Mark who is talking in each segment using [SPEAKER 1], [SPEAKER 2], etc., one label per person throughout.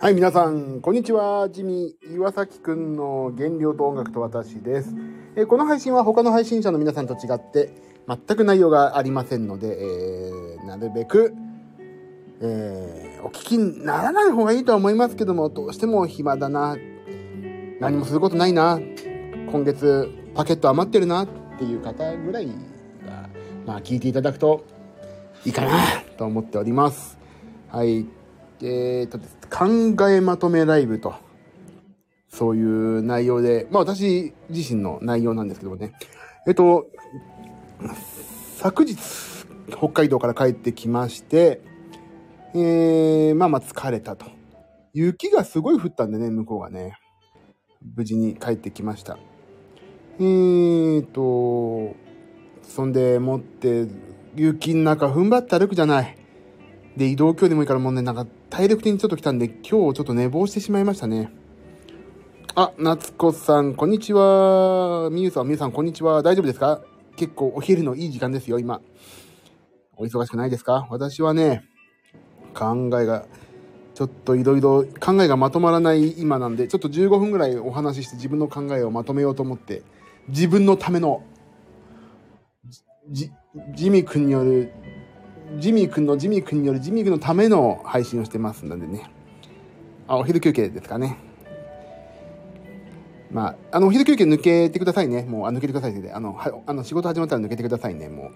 [SPEAKER 1] はい、皆さん、こんにちは。ジミー岩崎くんの原料と音楽と私です。えーこの配信は他の配信者の皆さんと違って、全く内容がありませんので、えーなるべく、えーお聞きにならない方がいいとは思いますけども、どうしても暇だな、何もすることないな、今月パケット余ってるなっていう方ぐらいが、まあ聞いていただくといいかなと思っております。はい。えーと、考えまとめライブと、そういう内容で、まあ私自身の内容なんですけどもね。えっと、昨日、北海道から帰ってきまして、えー、まあまあ疲れたと。雪がすごい降ったんでね、向こうがね。無事に帰ってきました。えーと、そんでもって、雪の中踏ん張って歩くじゃない。で、移動距離もいいからもうね、なんか体力的にちょっと来たんで、今日ちょっと寝坊してしまいましたね。あ、夏子さん、こんにちは。みゆさん、みゆさん、こんにちは。大丈夫ですか？結構お昼のいい時間ですよ、今。お忙しくないですか？私はね、考えが、ちょっといろいろ考えがまとまらない今なんで、ちょっと15分ぐらいお話しして自分の考えをまとめようと思って、自分のための、じ、ジミ君による、ジミー君のジミー君によるジミー君のための配信をしてますのでね。あ、お昼休憩ですかね。まあ、あの、お昼休憩抜けてくださいね。もう、あ抜けてくださいって言ってあの、は、あの、仕事始まったら抜けてくださいね、もう。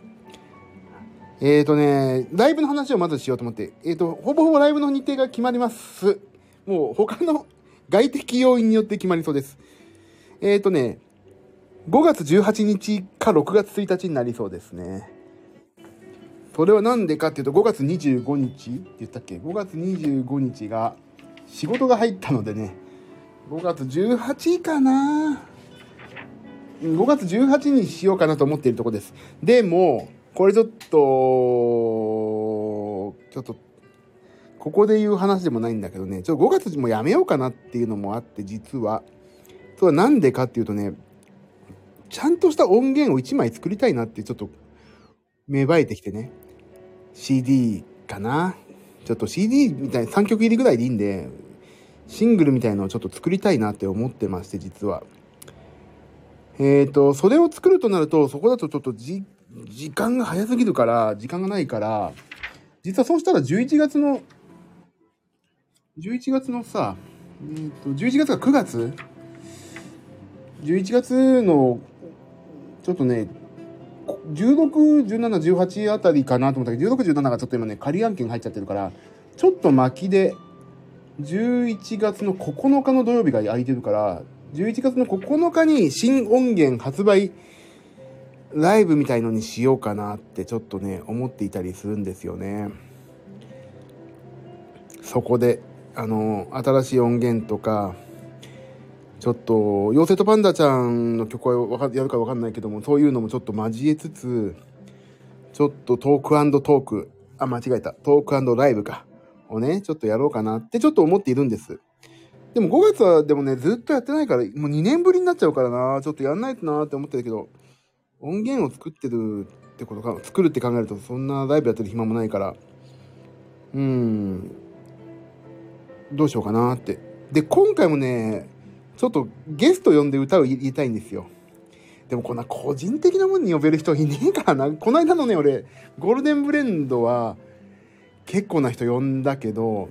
[SPEAKER 1] えーとね、ライブの話をまずしようと思って、えーと、ほぼほぼライブの日程が決まります。もう、他の 外的要因によって決まりそうです。えーとね、5月18日か6月1日になりそうですね。それはなんでかっていうと、5月25日って言ったっけ ?5 月25日が仕事が入ったのでね、5月18かな5月18にしようかなと思っているところです。でも、これちょっと、ちょっと、ここで言う話でもないんだけどね、ちょっと5月もやめようかなっていうのもあって、実は。それはなんでかっていうとね、ちゃんとした音源を1枚作りたいなってちょっと芽生えてきてね。CD かな？ちょっと CD みたいな3曲入りぐらいでいいんで、シングルみたいのをちょっと作りたいなって思ってまして、実は。えっ、と、それを作るとなると、そこだとちょっとじ、時間が早すぎるから、時間がないから、実はそうしたら11月の、11月のさ、えっ、と、11月が9月 ?11 月の、ちょっとね、16、17、18あたりかなと思ったけど、16、17がちょっと今ね、仮案件入っちゃってるから、ちょっと巻きで、11月の9日の土曜日が空いてるから、11月の9日に新音源発売ライブみたいのにしようかなってちょっとね、思っていたりするんですよね。そこで、あの、新しい音源とか、ちょっと、妖精とパンダちゃんの曲はやるかわかんないけども、そういうのもちょっと交えつつ、ちょっとトークトーク、あ、間違えた、トークライブか、をね、ちょっとやろうかなってちょっと思っているんです。でも5月はでもね、ずっとやってないから、もう2年ぶりになっちゃうからな、ちょっとやんないとなって思ってるけど、音源を作ってるってことか、作るって考えると、そんなライブやってる暇もないから、うーん、どうしようかなって。で、今回もね、ちょっとゲスト呼んで歌を言いたいんですよ。でもこんな個人的なものに呼べる人いねえからな。この間のね、俺、ゴールデンブレンドは結構な人呼んだけど、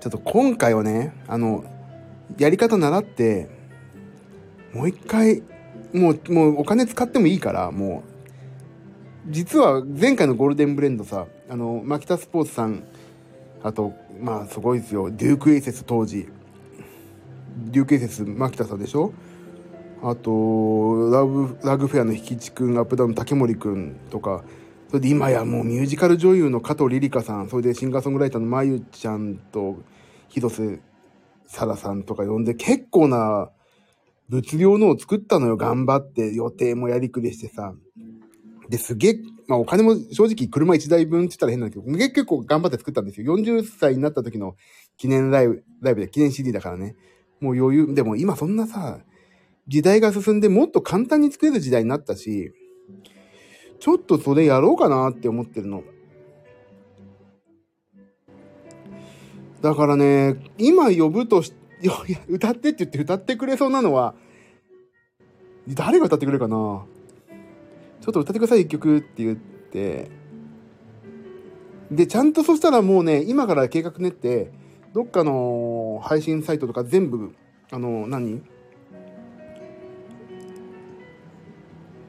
[SPEAKER 1] ちょっと今回はね、あの、やり方習って、もう一回、もう、もうお金使ってもいいから、もう、実は前回のゴールデンブレンドさ、あの、マキタスポーツさん、あと、まあすごいですよ、デュークエイセス当時、デュークエイセス、マキタさんでしょ？あと、ラブ、ラグフェアの引地くん、アップダウン竹森くんとか、それで今やもうミュージカル女優の加藤リリカさん、それでシンガーソングライターのまゆちゃんと広瀬沙羅さんとか呼んで結構な物量のを作ったのよ、頑張って予定もやりくりしてさ。で、すげえ、まあお金も正直車1台分って言ったら変なんだけど、結構頑張って作ったんですよ。40歳になった時の記念ライブ、ライブで記念 CD だからね。もう余裕、でも今そんなさ、時代が進んでもっと簡単に作れる時代になったし、ちょっとそれやろうかなって思ってるの。だからね、今呼ぶとし、いや歌ってって言って歌ってくれそうなのは、誰が歌ってくれるかな。ちょっと歌ってください、一曲って言って、で、ちゃんとそしたらもうね、今から計画練って、どっかの配信サイトとか全部、あの、何？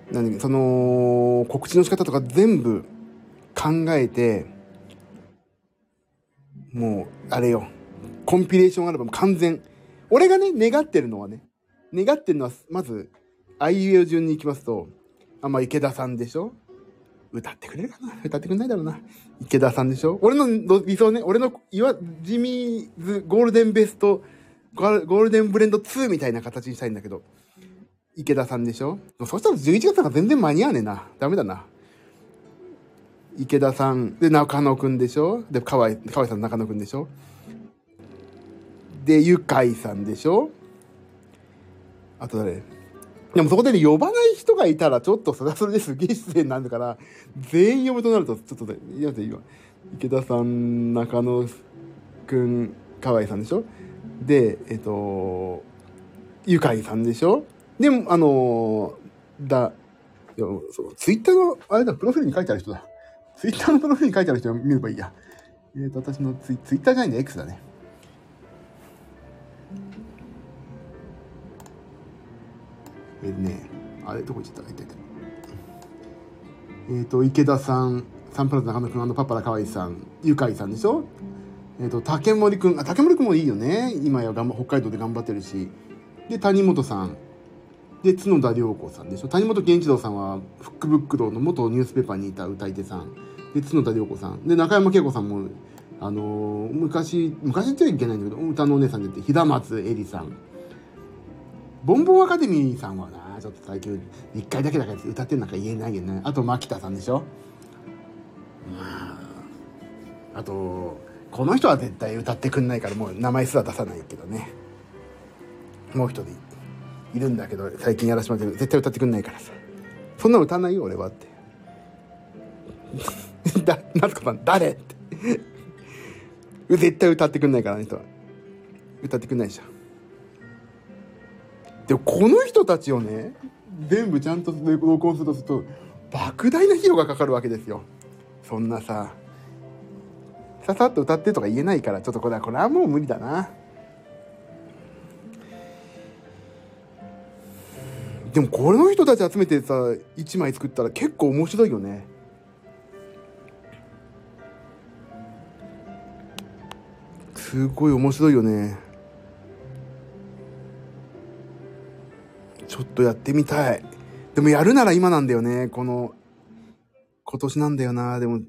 [SPEAKER 1] 何？その、告知の仕方とか全部考えて、もう、あれよ。コンピレーションアルバム完全。俺がね、願ってるのはね、願ってるのは、まず、あいうえお順に行きますと、あ、まあ、池田さんでしょ？歌ってくれるかな？歌ってくんないだろうな。池田さんでしょ？俺の理想ね、俺の、いわ、ジミーズゴールデンベスト、ゴールデンブレンド2みたいな形にしたいんだけど、池田さんでしょ？そしたら11月か全然間に合わねえな。ダメだな。池田さん、で、中野くんでしょ？で、河合、河合さん中野くんでしょ？で、ゆかいさんでしょ？あと誰？でもそこでね、呼ばない人がいたら、ちょっとそれはそれですげえ失礼になるから、全員呼ぶとなると、ちょっとね、いや、今、池田さん、中野くん、河合さんでしょ？で、えっと、ゆかいさんでしょ？でも、あの、だ、いや、そう、ツイッターの、あれだ、プロフィールに書いてある人だ。ツイッターのプロフィールに書いてある人を見ればいいや。えっ、ー、と、私のツイツイッターじゃないんだ、X だね。えー、ね、あれ、どこ行っちゃった。えっ、と、池田さん、サンプラザ中野くん、あの、パパラ河合さん、ゆかいさんでしょ？えっ、ー、と、竹森くん、あ、竹森くんもいいよね。今やがん北海道で頑張ってるし。で、谷本さん。で、角田涼子さんでしょ？谷本健一郎さんは、フックブック堂の元ニュースペーパーにいた歌い手さん。で、角田涼子さん。で、中山恵子さんも、あのー、昔、昔言っちゃいけないんだけど、歌のお姉さんでって、平松絵里さん。ボンボンアカデミーさんはな、ちょっと最近、一回だけだから歌ってんなんか言えないけどね。あと、牧田さんでしょ？まあ、あと、この人は絶対歌ってくんないから、もう名前すら出さないけどね。もう一人いるんだけど、最近やらせてもらってる。絶対歌ってくんないからさ。そんな歌わないよ、俺はって。だ、夏子さん、誰って。絶対歌ってくんないから、あの人は。歌ってくんないじゃん。でも、この人たちをね、全部ちゃんと録音するとすると、莫大な費用がかかるわけですよ。そんなさ、ささっと歌ってとか言えないから、ちょっとこれは、これはもう無理だな。でもこの人たち集めてさ、1枚作ったら結構面白いよね。すごい面白いよね。ちょっとやってみたい。でもやるなら今なんだよね。この、今年なんだよな。でも、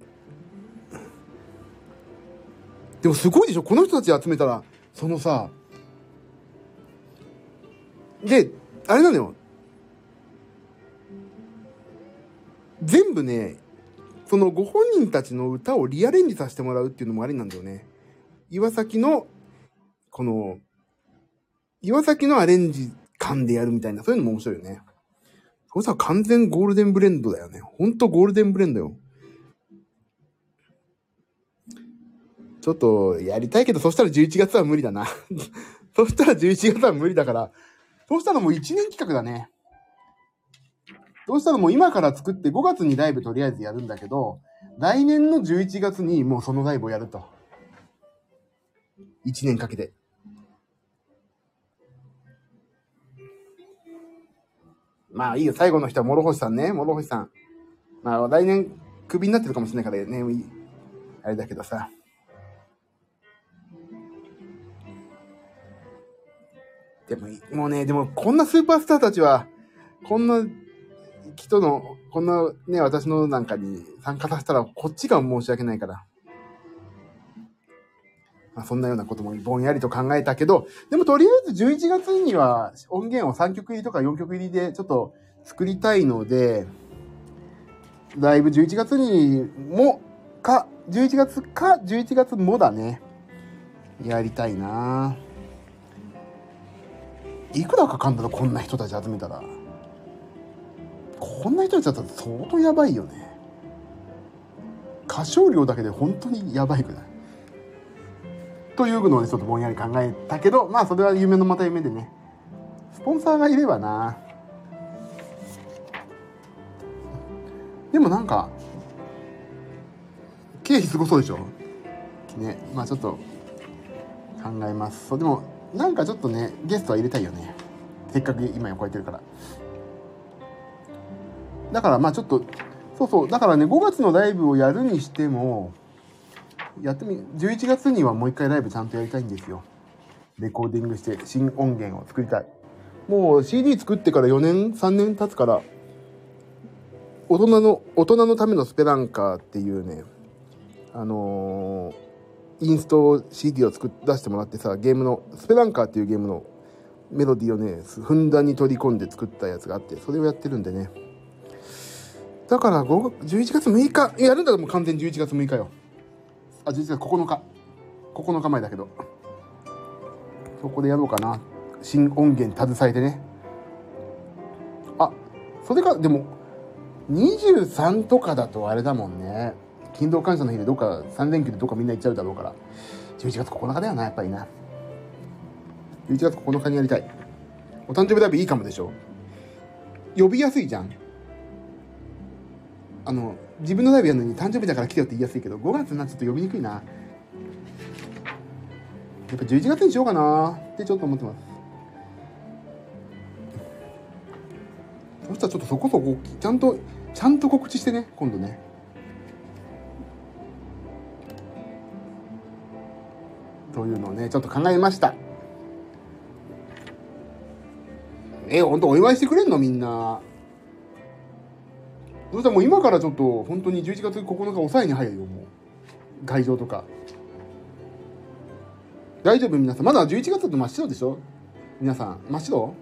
[SPEAKER 1] でもすごいでしょこの人たち集めたら、そのさ、で、あれなのよ。全部ね、そのご本人たちの歌をリアレンジさせてもらうっていうのもありなんだよね。岩崎の、この、岩崎のアレンジ感でやるみたいな、そういうのも面白いよね。そしたら完全ゴールデンブレンドだよね。ほんとゴールデンブレンドよ。ちょっとやりたいけど、そしたら11月は無理だな。そしたら11月は無理だから、そしたらもう1年企画だね。どうしたらもう今から作って5月にライブとりあえずやるんだけど、来年の11月にもうそのライブをやると。1年かけて。まあいいよ、最後の人は諸星さんね、諸星さん。まあ来年クビになってるかもしれないからね、あれだけどさ。でも、もうね、でもこんなスーパースターたちは、こんな人の、こんなね、私のなんかに参加させたら、こっちが申し訳ないから。まあ、そんなようなこともぼんやりと考えたけど、でもとりあえず11月には音源を3曲入りとか4曲入りでちょっと作りたいので、だいぶ11月にも、か、11月か11月もだね。やりたいないくらかかんだろ、こんな人たち集めたら。こんな人たちだったら相当やばいよね歌唱量だけで本当にやばいくない？というのをちょっとぼんやり考えたけどまあそれは夢のまた夢でね。スポンサーがいればな。でもなんか経費すごそうでしょ？ねまあちょっと考えます。そうでもなんかちょっとねゲストは入れたいよね。せっかく今超えてるから。だからまあちょっとそうそう。だからね5月のライブをやるにしてもやってみ11月にはもう一回ライブちゃんとやりたいんですよ。レコーディングして新音源を作りたい。もう CD 作ってから4年3年経つから大人の大人のためのスペランカーっていうねあのー、インスト CD を作っ出してもらってさゲームのスペランカーっていうゲームのメロディーをねふんだんに取り込んで作ったやつがあってそれをやってるんでね。だから5 11月6日やるんだらもう完全11月6日よ。あ11月9日。9日前だけど。そこでやろうかな。新音源携えてね。あそれかでも23とかだとあれだもんね。勤労感謝の日でどっか3連休でどっかみんな行っちゃうだろうから。11月9日だよなやっぱりな。11月9日にやりたい。お誕生日ライブいいかもでしょ。呼びやすいじゃん。あの自分のライブやるのに誕生日だから来てよって言いやすいけど5月になっちょっと呼びにくいな。やっぱ11月にしようかな。ってちょっと思ってます。そしたらちょっとそこそこちゃんとちゃんと告知してね今度ね。というのをねちょっと考えました。え本当お祝いしてくれんの？みんな。そしたらもう今からちょっと本当に11月9日抑えに入るよもう。会場とか。大丈夫？皆さん。まだ11月だと真っ白でしょ？皆さん。真っ白？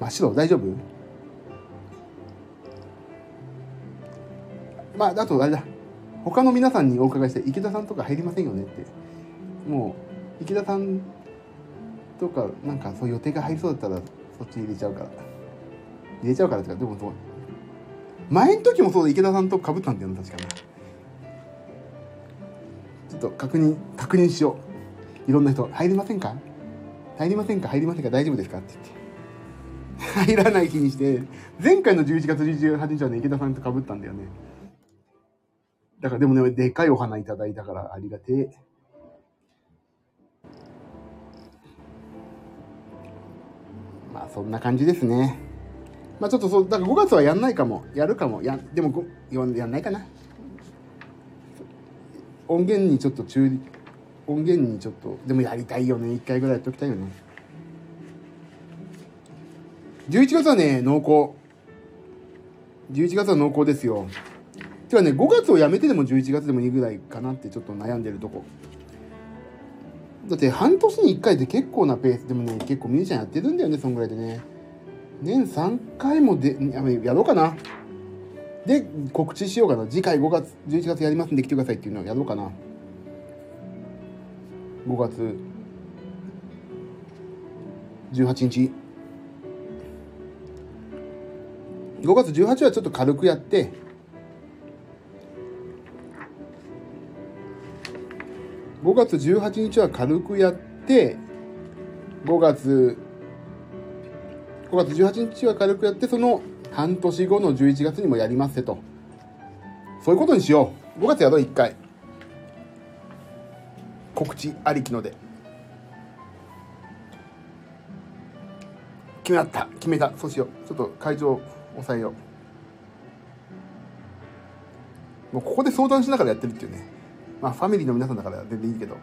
[SPEAKER 1] 真っ白？大丈夫？まああとあれだ。他の皆さんにお伺いして池田さんとか入りませんよねって。もう池田さんとかなんかそう予定が入りそうだったらそっち入れちゃうから。入れちゃうからってか？でもそう？前の時もそうだ。池田さんとかぶったんだよね確かにちょっと確認確認しよう。いろんな人。入りませんか？入りませんか？入りませんか？大丈夫ですか？って言って。入らない日にして。前回の11月28日はね池田さんとかぶったんだよね。だからでもねでかいお花いただいたからありがてえ。まあそんな感じですね。まあちょっとそうだから5月はやんないかも。やるかも。やでもやんないかな。音源にちょっと中音源にちょっとでもやりたいよね。1回ぐらいやっときたいよね。11月はね濃厚。11月は濃厚ですよ。てかね5月をやめてでも11月でもいいぐらいかなってちょっと悩んでるとこ。だって半年に1回って結構なペースでもね結構ミュージシャンやってるんだよねそんぐらいでね。年3回もでやろうかな。で告知しようかな。次回5月11月やりますんで来てくださいっていうのをやろうかな。5月。18日。5月18はちょっと軽くやって。5月18日は軽くやって5月5月18日は軽くやってその半年後の11月にもやりますせと。そういうことにしよう。5月やろう1回。告知ありきので。決まった。決めた。そうしよう。ちょっと会場抑えよう。もうここで相談しながらやってるっていうね。まあファミリーの皆さんだから全然いいけど。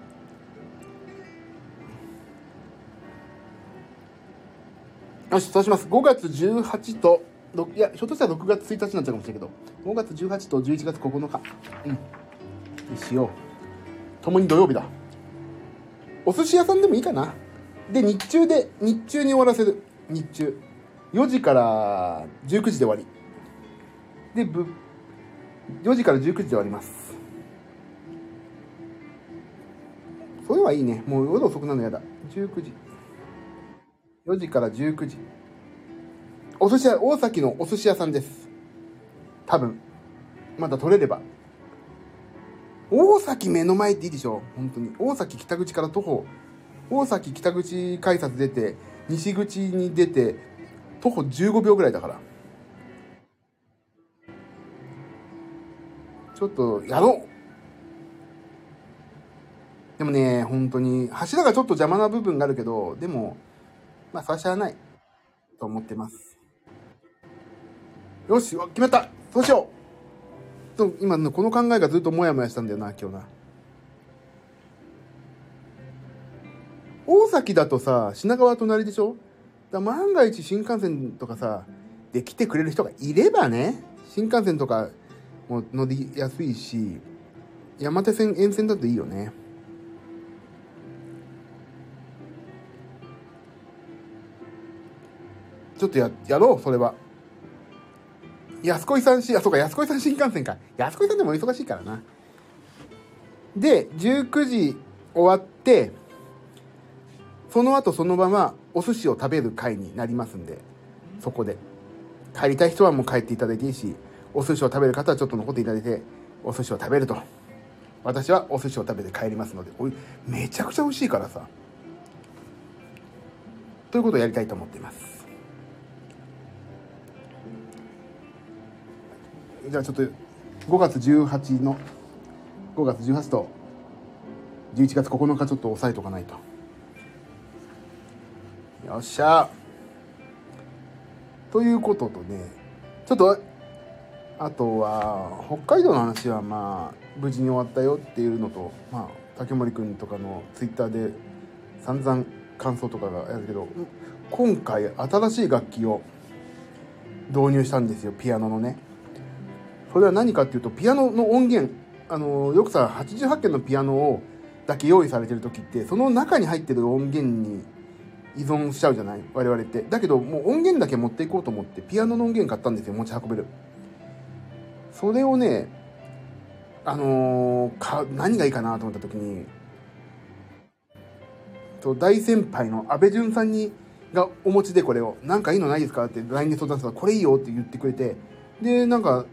[SPEAKER 1] よしそうします。5月18といやひょっとしたら6月1日になっちゃうかもしれないけど。5月18と11月9日。うん。にしよう。共に土曜日だ。お寿司屋さんでもいいかな。で日中で日中に終わらせる。日中。4時から19時で終わり。でぶ4時から19時で終わります。それはいいね。もう夜遅くなるのやだ。19時。4時から19時。お寿司屋大崎のお寿司屋さんです。多分。まだ取れれば。大崎目の前っていいでしょ？本当に。大崎北口から徒歩、大崎北口改札出て、西口に出て、徒歩15秒ぐらいだから。ちょっと、やろう。でもね、本当に、柱がちょっと邪魔な部分があるけど、でも、まあ、差しゃない。と思ってます。よし、決めたそうしようと今のこの考えがずっとモヤモヤしたんだよな今日な大崎だとさ品川隣でしょ？だ万が一新幹線とかさで来てくれる人がいればね新幹線とかも乗りやすいし山手線沿線だといいよねちょっとややろうそれは安子さんし、あ、そうか、安子さん新幹線か。安子さんでも忙しいからな。で、19時終わって、その後そのままお寿司を食べる会になりますんで、そこで。帰りたい人はもう帰っていただいていいし、お寿司を食べる方はちょっと残っていただいて、お寿司を食べると。私はお寿司を食べて帰りますので、おい、めちゃくちゃ美味しいからさ。ということをやりたいと思っています。じゃあちょっと5月18の5月18と11月9日ちょっと押さえとかないと。よっしゃ。ということとねちょっとあとは北海道の話はまあ無事に終わったよっていうのとまあ竹森君とかのツイッターで散々感想とかがやるけど今回新しい楽器を導入したんですよピアノのね。それは何かっていうとピアノの音源あのよくさ88件のピアノをだけ用意されてる時ってその中に入ってる音源に依存しちゃうじゃない？我々って。だけどもう音源だけ持っていこうと思ってピアノの音源買ったんですよ持ち運べる。それをねあのー、か何がいいかなと思った時にと大先輩の安倍淳さんにがお持ちでこれを「何かいいのないですか?」って LINE で相談したら「これいいよ」って言ってくれて。でなんか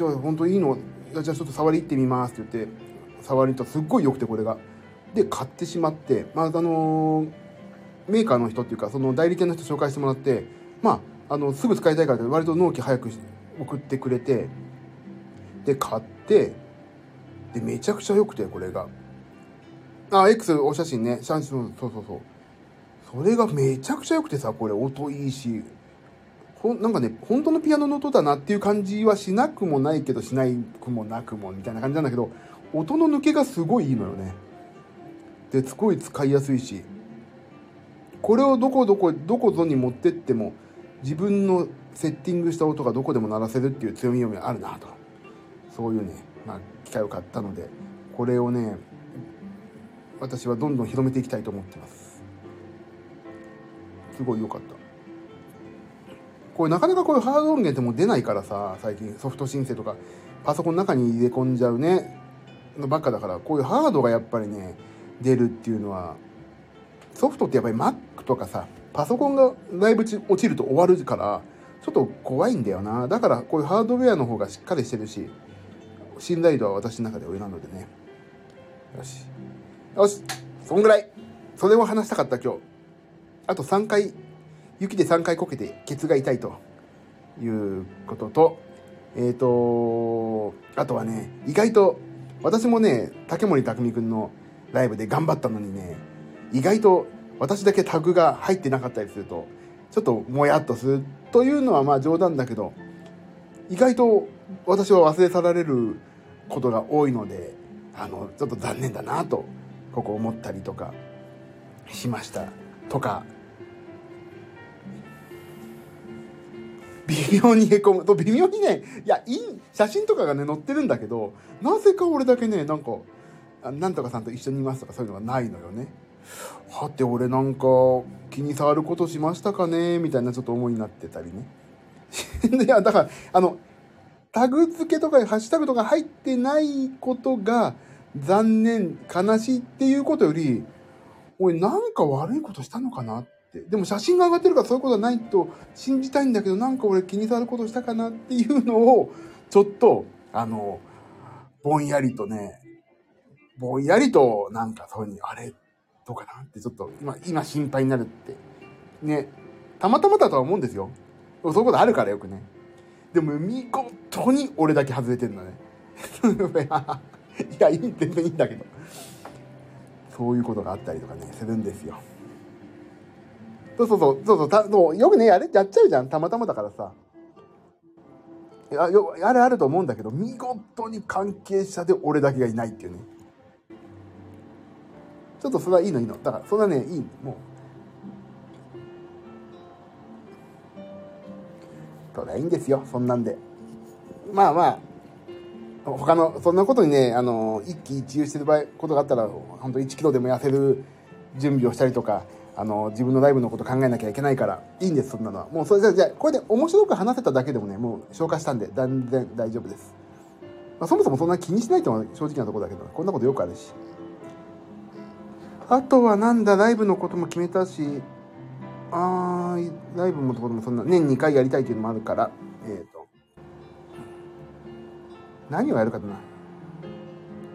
[SPEAKER 1] じゃあ本当いいの？じゃあちょっと触り行ってみますって言って触りとすっごい良くてこれが。で買ってしまってまああのメーカーの人っていうかその代理店の人紹介してもらってまああのすぐ使いたいから割と納期早く送ってくれてで買ってでめちゃくちゃ良くてこれが。あ X お写真ね。写真そうそうそう。それがめちゃくちゃ良くてさこれ音いいし。ほなんかね本当のピアノの音だなっていう感じはしなくもないけどしないくもなくもみたいな感じなんだけど音の抜けがすごいいいのよね。ですごい使いやすいしこれをどこどこどこぞに持ってっても自分のセッティングした音がどこでも鳴らせるっていう強みがあるなと。そういうね、まあ、機械を買ったのでこれをね私はどんどん広めていきたいと思ってます。すごい良かった。これなかなかこういうハード音源ってもう出ないからさ、最近ソフト申請とか、パソコンの中に入れ込んじゃうね、のばっかだから、こういうハードがやっぱりね、出るっていうのは、ソフトってやっぱり Mac とかさ、パソコンがだいぶ落ちると終わるから、ちょっと怖いんだよな。だからこういうハードウェアの方がしっかりしてるし、信頼度は私の中で上なのでね。よし。よしそんぐらいそれを話したかった今日。あと3回雪で3回こけてケツが痛いということと、えっ、ー、と、あとはね、意外と、私もね、竹森匠くんのライブで頑張ったのにね、意外と私だけタグが入ってなかったりすると、ちょっともやっとするというのはまあ冗談だけど、意外と私は忘れ去られることが多いので、あの、ちょっと残念だなと、ここ思ったりとかしました。とか、微妙にへこむ。と微妙にねいやいい写真とかがね載ってるんだけどなぜか俺だけねなんかなんとかさんと一緒にいますとかそういうのがないのよね。はて俺なんか気に障ることしましたかね？みたいなちょっと思いになってたりね。いやだからあのタグ付けとかハッシュタグとか入ってないことが残念悲しいっていうことより俺なんか悪いことしたのかなってでも写真が上がってるからそういうことはないと信じたいんだけどなんか俺気に障ることしたかなっていうのをちょっとあのぼんやりとね、ぼんやりとなんかそういうふうに、あれ、どうかなってちょっと今、今心配になるって。ね、たまたまだとは思うんですよ。そういうことあるからよくね。でも見事に俺だけ外れてるのね。いや、いい、全然いいんだけど。そういうことがあったりとかね、するんですよ。そうそうそう、そうそう、たそうよくね、やれ、やっちゃうじゃん。たまたまだからさ。いや、よ、あるあると思うんだけど、見事に関係者で俺だけがいないっていうね。ちょっとそれはいいのいいの。だから、それはね、いい。もう。それはいいんですよ。そんなんで。まあまあ、他の、そんなことにね、あの、一喜一憂してる場合、ことがあったら、本当1キロでも痩せる準備をしたりとか、あの、自分のライブのこと考えなきゃいけないから、いいんです、そんなのは。もうそれじゃ、じゃこれで面白く話せただけでもね、もう消化したんで、全然大丈夫です。まあ、そもそもそんな気にしないとは正直なところだけど、こんなことよくあるし。あとはなんだ、ライブのことも決めたし、あー、ライブのところもそんな、年2回やりたいっていうのもあるから、えっ、ー、と、何をやるかだな。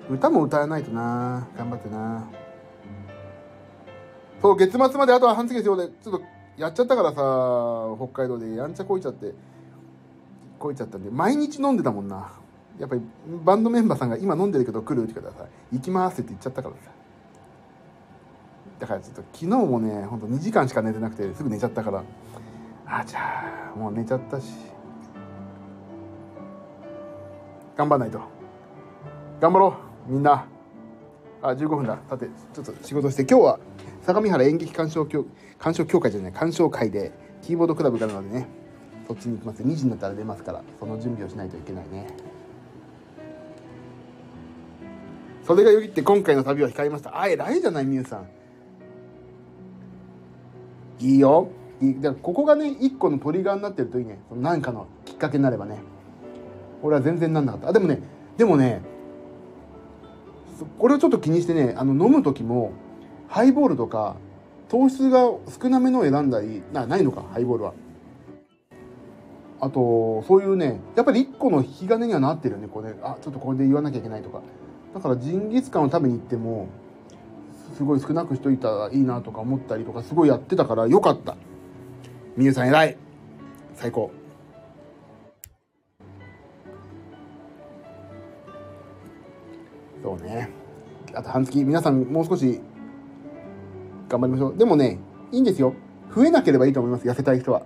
[SPEAKER 1] 歌も歌わないとな頑張ってなそう、月末まであとは半月ですよ。で、ちょっとやっちゃったからさ、北海道でやんちゃこいちゃって、こいちゃったんで、毎日飲んでたもんな。やっぱりバンドメンバーさんが今飲んでるけど来るって言ってくださ。行きますって言っちゃったからさ。だからちょっと昨日もね、ほんと2時間しか寝てなくてすぐ寝ちゃったから、あ、じゃあ、もう寝ちゃったし。頑張んないと。頑張ろう、みんな。あ、15分だ。さて、ちょっと仕事して、今日は相模原演劇鑑賞協鑑賞協会じゃない、鑑賞会でキーボードクラブからなのでね、そっちに行きます。2時になったら出ますから、その準備をしないといけないね。それがよぎって今回の旅は控えました。あ、偉いじゃない、みゆさん。いいよ。いい。ここがね、一個のトリガーになってるといいね。何かのきっかけになればね。俺は全然なんなかった。あ、でもね、でもね、これをちょっと気にしてね、あの、飲む時も、ハイボールとか、糖質が少なめのを選んだり、な、ないのか、ハイボールは。あと、そういうね、やっぱり一個の引き金にはなってるよね、これ、ね。あ、ちょっとこれで言わなきゃいけないとか。だからジンギスカンを食べに行っても、すごい少なくしといたらいいなとか思ったりとか、すごいやってたからよかった。みゆさん偉い最高。そうね。あと半月、皆さんもう少し頑張りましょう。でもね、いいんですよ。増えなければいいと思います。痩せたい人は。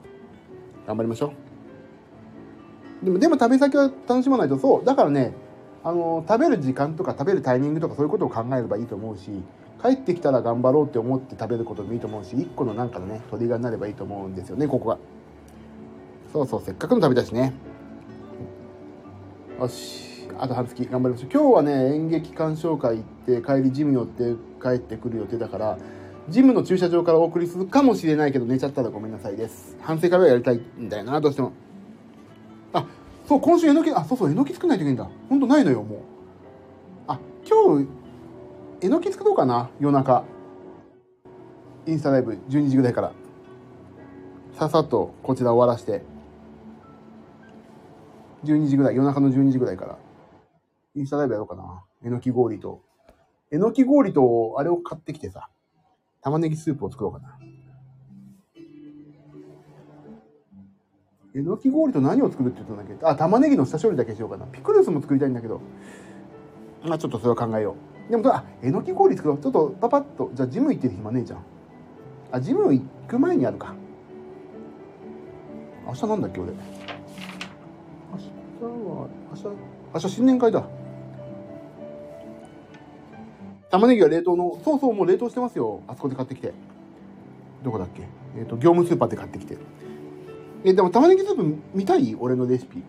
[SPEAKER 1] 頑張りましょう。でも、でも食べ先は楽しまないと、そう。だからね、あの、食べる時間とか食べるタイミングとかそういうことを考えればいいと思うし、帰ってきたら頑張ろうって思って食べることもいいと思うし、一個のなんかのね、トリガーになればいいと思うんですよね、ここが。そうそう、せっかくの旅だしね。よし。あと半月頑張りましょう。今日はね、演劇鑑賞会行って、帰りジム寄って帰ってくる予定だから、ジムの駐車場からお送りするかもしれないけど、寝ちゃったらごめんなさいです。反省会はやりたいんだよな、どうしても。あ、そう、今週えのき、あ、そうそう、えのき作んないといけないんだ。ほんとないのよ、もう。あ、今日、えのき作ろうかな、夜中。インスタライブ12時ぐらいから。さっさとこちら終わらして。12時ぐらい、夜中の12時ぐらいから。インスタライブやろうかな。えのき氷と。えのき氷と、あれを買ってきてさ、玉ねぎスープを作ろうかな。えのき氷と何を作るって言ったんだっけ？あ、玉ねぎの下処理だけしようかな。ピクルスも作りたいんだけど。まあちょっとそれは考えよう。でも、あ、えのき氷作ろう。ちょっとパパッと、じゃあジム行ってる暇ねえじゃん。あ、ジム行く前にあるか。明日なんだっけ、俺。明日は、明日、明日新年会だ。玉ねぎは冷凍の、そうそう、もう冷凍してますよ。あそこで買ってきて。どこだっけ？えっ、ー、と、業務スーパーで買ってきて。え、でも玉ねぎスープ見たい？俺のレシピ。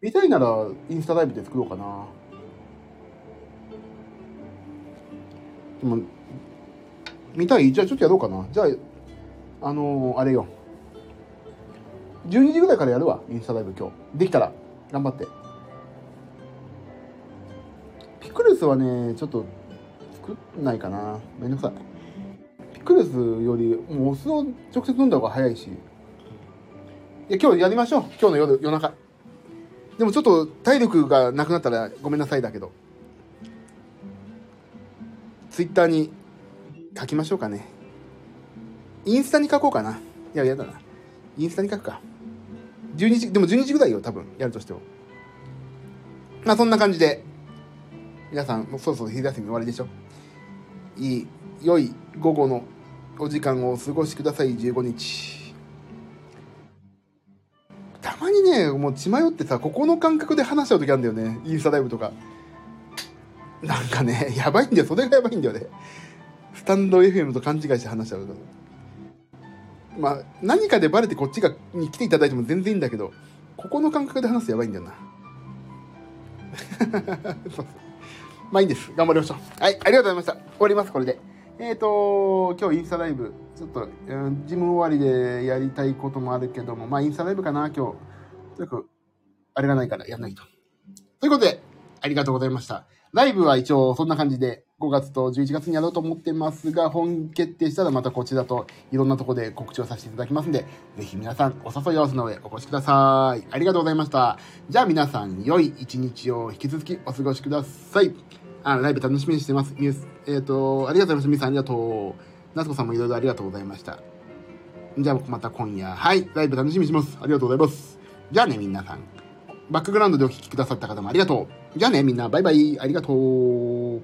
[SPEAKER 1] 見たいなら、インスタライブで作ろうかな。でも、見たい？じゃあちょっとやろうかな。じゃあ、あのー、あれよ。12時ぐらいからやるわ、インスタライブ今日。できたら、頑張って。スはね、ちょっと作んないかな。めんどくさい。ピクルスより、もうお酢を直接飲んだ方が早いし。いや、今日やりましょう。今日の夜、夜中。でもちょっと体力がなくなったらごめんなさいだけど、ツイッターに書きましょうかね。インスタに書こうかな。いや、やだな。インスタに書くか。12時、でも12時ぐらいよ、多分、やるとしても。まあ、そんな感じで、皆さん、そろそろ昼休み終わりでしょ。いい、良い午後のお時間をお過ごしください、15日。たまにね、もう血迷ってさ、ここの感覚で話しちゃう時あるんだよね。インスタライブとか。なんかね、やばいんだよ。それがやばいんだよね。スタンド FM と勘違いして話しちゃうと。まあ、何かでバレてこっちがに来ていただいても全然いいんだけど、ここの感覚で話すとやばいんだよな。そ うまあいいんです。頑張りましょう。はい、ありがとうございました。終わります、これで。えっ、ー、と、今日インスタライブ、ちょっと、うん、ジム終わりでやりたいこともあるけども、まあインスタライブかな、今日。とにかく、あれがないからやんないと。ということで、ありがとうございました。ライブは一応そんな感じで5月と11月にやろうと思ってますが、本決定したらまたこちらといろんなとこで告知をさせていただきますんで、ぜひ皆さんお誘い合わせの上お越しください。ありがとうございました。じゃあ皆さん良い一日を引き続きお過ごしください。あ、ライブ楽しみにしてます。ミュース、えっ、ー、と、ありがとうございます。みさんありがとう。夏子さんもいろいろありがとうございました。じゃあまた今夜、はい、ライブ楽しみにします。ありがとうございます。じゃあね、みなさん。バックグラウンドでお聴きくださった方もありがとう。じゃあね、みんな、バイバイ。ありがとう。